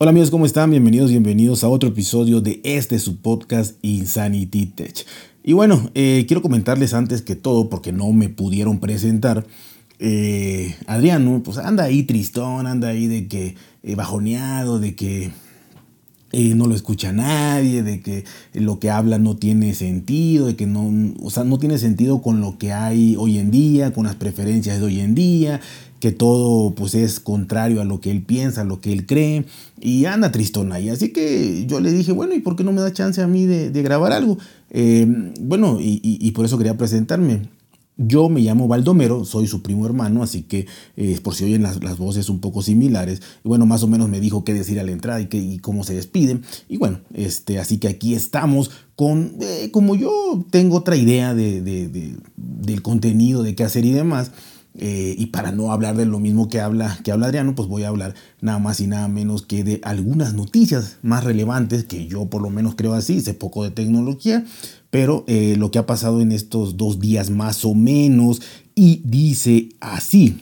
Hola amigos, ¿cómo están? Bienvenidos, bienvenidos a otro episodio de este su podcast Insanity Tech. Y bueno, eh, quiero comentarles antes que todo, porque no me pudieron presentar, eh, Adriano, pues anda ahí tristón, anda ahí de que eh, bajoneado, de que no lo escucha nadie, de que lo que habla no tiene sentido, de que no, o sea, no tiene sentido con lo que hay hoy en día, con las preferencias de hoy en día, que todo pues es contrario a lo que él piensa, a lo que él cree, y anda tristón ahí. Así que yo le dije, bueno, ¿y por qué no me da chance a mí de, grabar algo? Eh, bueno, y, por eso quería presentarme. Yo me llamo Baldomero, soy su primo hermano, así que eh, por si oyen las, voces un poco similares, y bueno, más o menos me dijo qué decir a la entrada y, qué, cómo se despiden. Y bueno, este, así que aquí estamos con, eh, como yo tengo otra idea de, del contenido, de qué hacer y demás, eh, y para no hablar de lo mismo que habla, que habla Adriano, pues voy a hablar nada más y nada menos que de algunas noticias más relevantes que yo por lo menos creo así, sé poco de tecnología, pero eh, lo que ha pasado en estos dos días más o menos y dice así.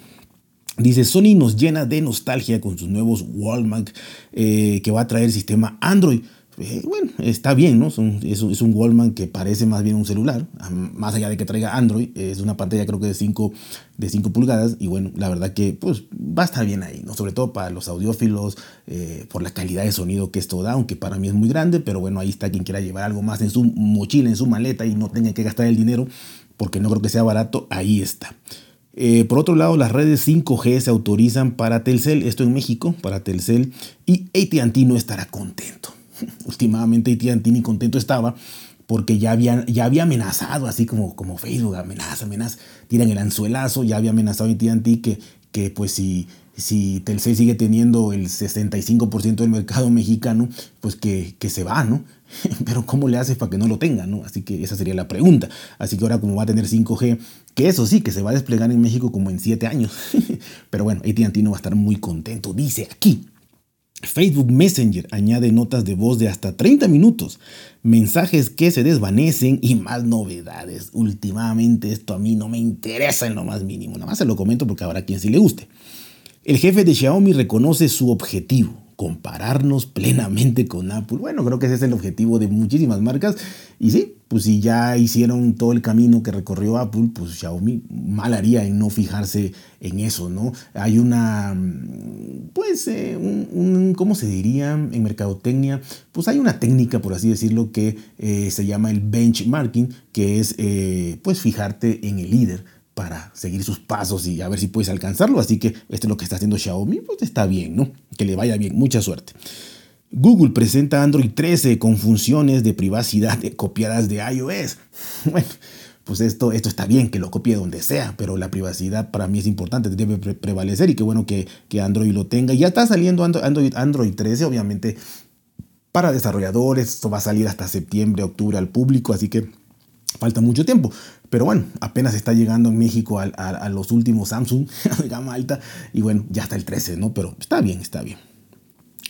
Dice, Sony nos llena de nostalgia con sus nuevos Walmart eh, que va a traer sistema Android. Eh, bueno, está bien, ¿no? Es un, es, un, Wallman que parece más bien un celular, más allá de que traiga Android, es una pantalla creo que de 5 de 5 pulgadas y bueno, la verdad que pues va a estar bien ahí, ¿no? Sobre todo para los audiófilos, eh, por la calidad de sonido que esto da, aunque para mí es muy grande, pero bueno, ahí está quien quiera llevar algo más en su mochila, en su maleta y no tenga que gastar el dinero, porque no creo que sea barato, ahí está. Eh, por otro lado, las redes 5G se autorizan para Telcel, esto en México, para Telcel, y ATT no estará contento. Últimamente AT&T ni contento estaba porque ya había, ya había amenazado, así como, como Facebook, amenaza, amenaza, tiran el anzuelazo, ya había amenazado AT&T que, que pues si, si Telcel sigue teniendo el 65% del mercado mexicano, pues que, que se va, ¿no? Pero ¿cómo le haces para que no lo tenga, no? Así que esa sería la pregunta. Así que ahora como va a tener 5G, que eso sí, que se va a desplegar en México como en 7 años. Pero bueno, AT&T no va a estar muy contento, dice aquí. Facebook Messenger añade notas de voz de hasta 30 minutos, mensajes que se desvanecen y más novedades. Últimamente esto a mí no me interesa en lo más mínimo, nada más se lo comento porque habrá quien sí le guste. El jefe de Xiaomi reconoce su objetivo, compararnos plenamente con Apple. Bueno, creo que ese es el objetivo de muchísimas marcas. Y sí, pues si ya hicieron todo el camino que recorrió Apple, pues Xiaomi mal haría en no fijarse en eso, ¿no? Hay una, pues, eh, ¿cómo se diría en mercadotecnia? Pues hay una técnica, por así decirlo, que eh, se llama el benchmarking, que es, eh, pues, fijarte en el líder para seguir sus pasos y a ver si puedes alcanzarlo. Así que esto es lo que está haciendo Xiaomi, pues está bien, ¿no? Que le vaya bien, mucha suerte. Google presenta Android 13 con funciones de privacidad copiadas de iOS. Bueno, pues esto, esto está bien, que lo copie donde sea, pero la privacidad para mí es importante, debe prevalecer y qué bueno que, que Android lo tenga. Ya está saliendo Android, Android 13, obviamente, para desarrolladores, esto va a salir hasta septiembre, octubre al público, así que falta mucho tiempo. Pero bueno, apenas está llegando en México a, los últimos Samsung de gama alta y bueno, ya está el 13, ¿no? Pero está bien, está bien.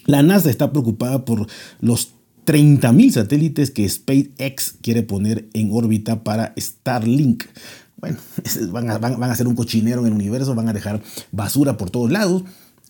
La NASA está preocupada por los 30.000 satélites que SpaceX quiere poner en órbita para Starlink. Bueno, van a, van, a hacer un cochinero en el universo, van a dejar basura por todos lados.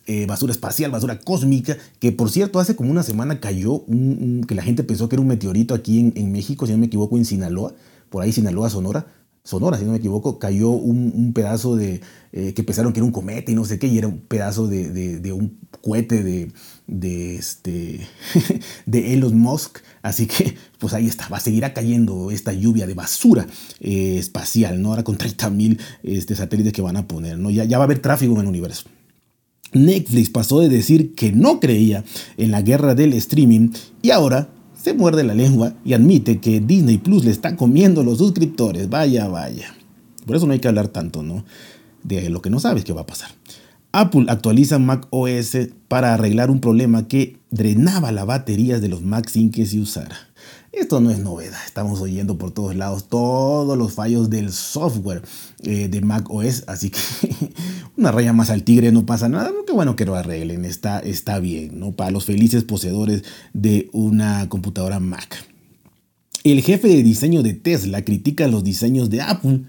Eh, basura espacial, basura cósmica, que por cierto hace como una semana cayó, un, que la gente pensó que era un meteorito aquí en, en México, si no me equivoco, en Sinaloa, por ahí Sinaloa, Sonora, Sonora, si no me equivoco, cayó un, pedazo de, eh, que pensaron que era un cometa y no sé qué, y era un pedazo de, un cohete de, de, este, de Elon Musk. Así que, pues ahí está, va a seguir cayendo esta lluvia de basura eh, espacial, ¿no? Ahora con 30 mil este, satélites que van a poner, ¿no? Ya, ya va a haber tráfico en el universo. Netflix pasó de decir que no creía en la guerra del streaming y ahora se muerde la lengua y admite que Disney Plus le está comiendo los suscriptores. Vaya, vaya. Por eso no hay que hablar tanto, ¿no? De lo que no sabes que va a pasar. Apple actualiza Mac OS para arreglar un problema que drenaba las baterías de los Mac sin que se usara. Esto no es novedad, estamos oyendo por todos lados todos los fallos del software eh, de Mac OS, así que una raya más al tigre no pasa nada, qué bueno que lo arreglen, está, está bien, ¿no? Para los felices poseedores de una computadora Mac. El jefe de diseño de Tesla critica los diseños de Apple.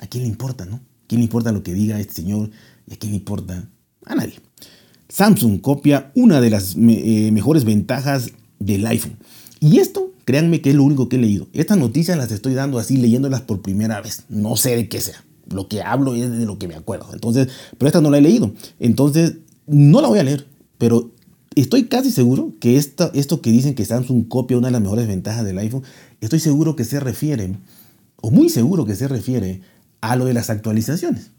¿A quién le importa, no? ¿A quién le importa lo que diga este señor? ¿Y a quién importa? A nadie. Samsung copia una de las eh, mejores ventajas del iPhone. Y esto, créanme que es lo único que he leído. Estas noticias las estoy dando así, leyéndolas por primera vez. No sé de qué sea. Lo que hablo es de lo que me acuerdo. Entonces, pero esta no la he leído. Entonces, no la voy a leer. Pero estoy casi seguro que esto que dicen que Samsung copia una de las mejores ventajas del iPhone, estoy seguro que se refiere, o muy seguro que se refiere a lo de las actualizaciones.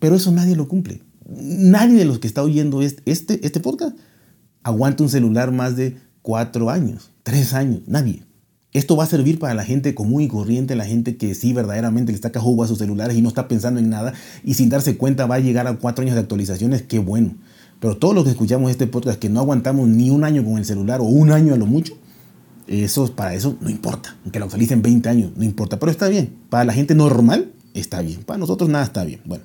Pero eso nadie lo cumple. Nadie de los que está oyendo este, este, este podcast aguanta un celular más de cuatro años, tres años, nadie. Esto va a servir para la gente común y corriente, la gente que sí verdaderamente le está jugo a sus celulares y no está pensando en nada y sin darse cuenta va a llegar a cuatro años de actualizaciones, qué bueno. Pero todos los que escuchamos este podcast que no aguantamos ni un año con el celular o un año a lo mucho, eso para eso no importa. Que lo actualicen 20 años, no importa. Pero está bien. Para la gente normal, está bien. Para nosotros nada está bien. Bueno,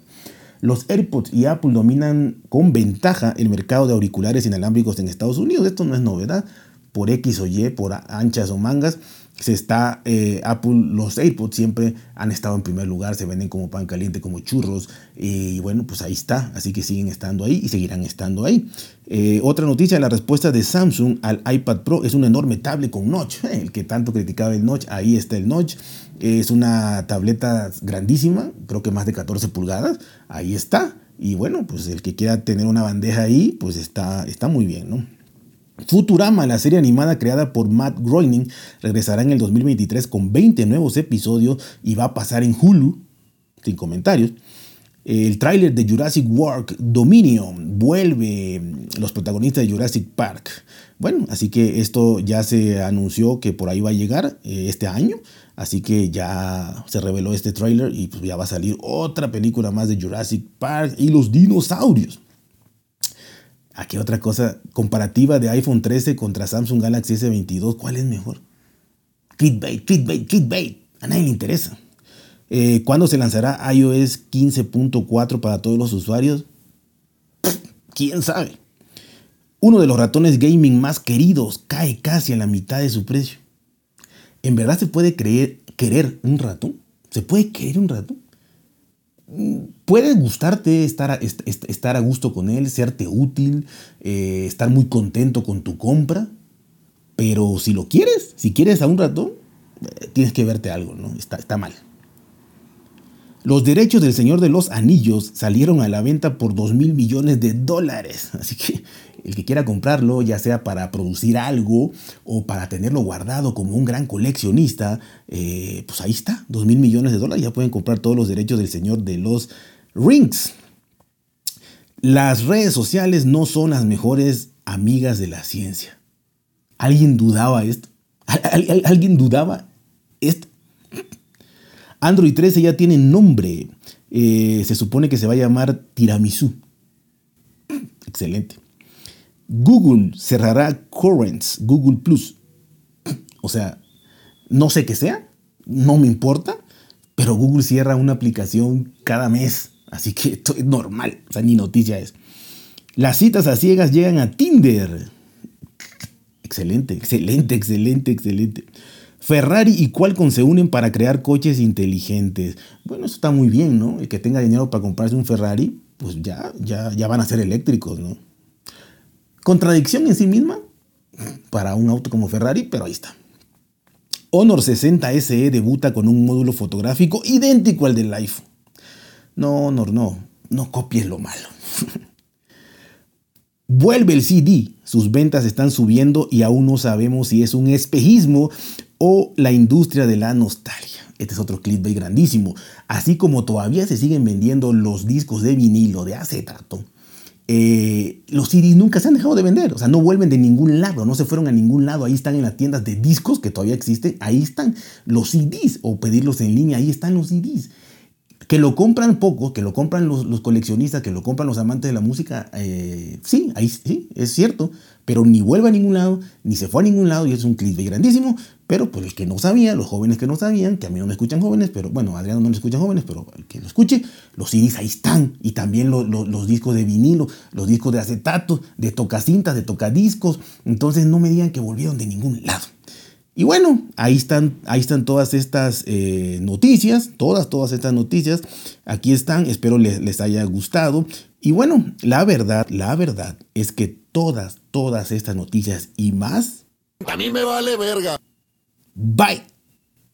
los AirPods y Apple dominan con ventaja el mercado de auriculares inalámbricos en Estados Unidos. Esto no es novedad. Por X o Y, por anchas o mangas, se está eh, Apple, los AirPods siempre han estado en primer lugar, se venden como pan caliente, como churros, y bueno, pues ahí está, así que siguen estando ahí y seguirán estando ahí. Eh, otra noticia, la respuesta de Samsung al iPad Pro es un enorme tablet con notch, el que tanto criticaba el notch, ahí está el notch, es una tableta grandísima, creo que más de 14 pulgadas, ahí está. Y bueno, pues el que quiera tener una bandeja ahí, pues está, está muy bien, ¿no? Futurama, la serie animada creada por Matt Groening, regresará en el 2023 con 20 nuevos episodios y va a pasar en Hulu, sin comentarios. El tráiler de Jurassic World Dominion vuelve los protagonistas de Jurassic Park. Bueno, así que esto ya se anunció que por ahí va a llegar eh, este año. Así que ya se reveló este tráiler y pues ya va a salir otra película más de Jurassic Park y los dinosaurios. Aquí otra cosa, comparativa de iPhone 13 contra Samsung Galaxy S22, ¿cuál es mejor? Clickbait, clickbait, clickbait. A nadie le interesa. Eh, ¿Cuándo se lanzará iOS 15.4 para todos los usuarios? ¿Quién sabe? Uno de los ratones gaming más queridos cae casi a la mitad de su precio. ¿En verdad se puede creer, querer un ratón? ¿Se puede querer un ratón? Puede gustarte estar a, estar a gusto con él, serte útil, eh, estar muy contento con tu compra, pero si lo quieres, si quieres a un ratón, eh, tienes que verte algo, ¿no? Está, está mal. Los derechos del Señor de los Anillos salieron a la venta por 2 mil millones de dólares. Así que el que quiera comprarlo, ya sea para producir algo o para tenerlo guardado como un gran coleccionista, eh, pues ahí está, 2 mil millones de dólares. Ya pueden comprar todos los derechos del Señor de los Rings. Las redes sociales no son las mejores amigas de la ciencia. ¿Alguien dudaba esto? ¿Alguien dudaba esto? Android 13 ya tiene nombre. Eh, se supone que se va a llamar Tiramisu. Excelente. Google cerrará Currents, Google Plus. O sea, no sé qué sea, no me importa, pero Google cierra una aplicación cada mes. Así que esto es normal, o sea, ni noticia es. Las citas a ciegas llegan a Tinder. Excelente, excelente, excelente, excelente. Ferrari y Qualcomm se unen para crear coches inteligentes. Bueno, eso está muy bien, ¿no? El que tenga dinero para comprarse un Ferrari, pues ya, ya, ya van a ser eléctricos, ¿no? Contradicción en sí misma para un auto como Ferrari, pero ahí está. Honor 60 SE debuta con un módulo fotográfico idéntico al del iPhone. No, Honor, no, no copies lo malo. Vuelve el CD, sus ventas están subiendo y aún no sabemos si es un espejismo o la industria de la nostalgia. Este es otro clickbait grandísimo. Así como todavía se siguen vendiendo los discos de vinilo, de acetato, eh, los CDs nunca se han dejado de vender. O sea, no vuelven de ningún lado, no se fueron a ningún lado. Ahí están en las tiendas de discos que todavía existen. Ahí están los CDs o pedirlos en línea. Ahí están los CDs que lo compran poco, que lo compran los, coleccionistas, que lo compran los amantes de la música, eh, sí, ahí sí, es cierto, pero ni vuelve a ningún lado, ni se fue a ningún lado, y es un clickbait grandísimo, pero pues el que no sabía, los jóvenes que no sabían, que a mí no me escuchan jóvenes, pero bueno, Adriano no le escuchan jóvenes, pero el que lo escuche, los CDs ahí están, y también los discos de vinilo, los discos de acetato, de tocacintas, de tocadiscos, entonces no me digan que volvieron de ningún lado. Y bueno, ahí están, ahí están todas estas eh, noticias, todas, todas estas noticias. Aquí están, espero les, les haya gustado. Y bueno, la verdad, la verdad es que todas, todas estas noticias y más... A mí me vale verga. Bye.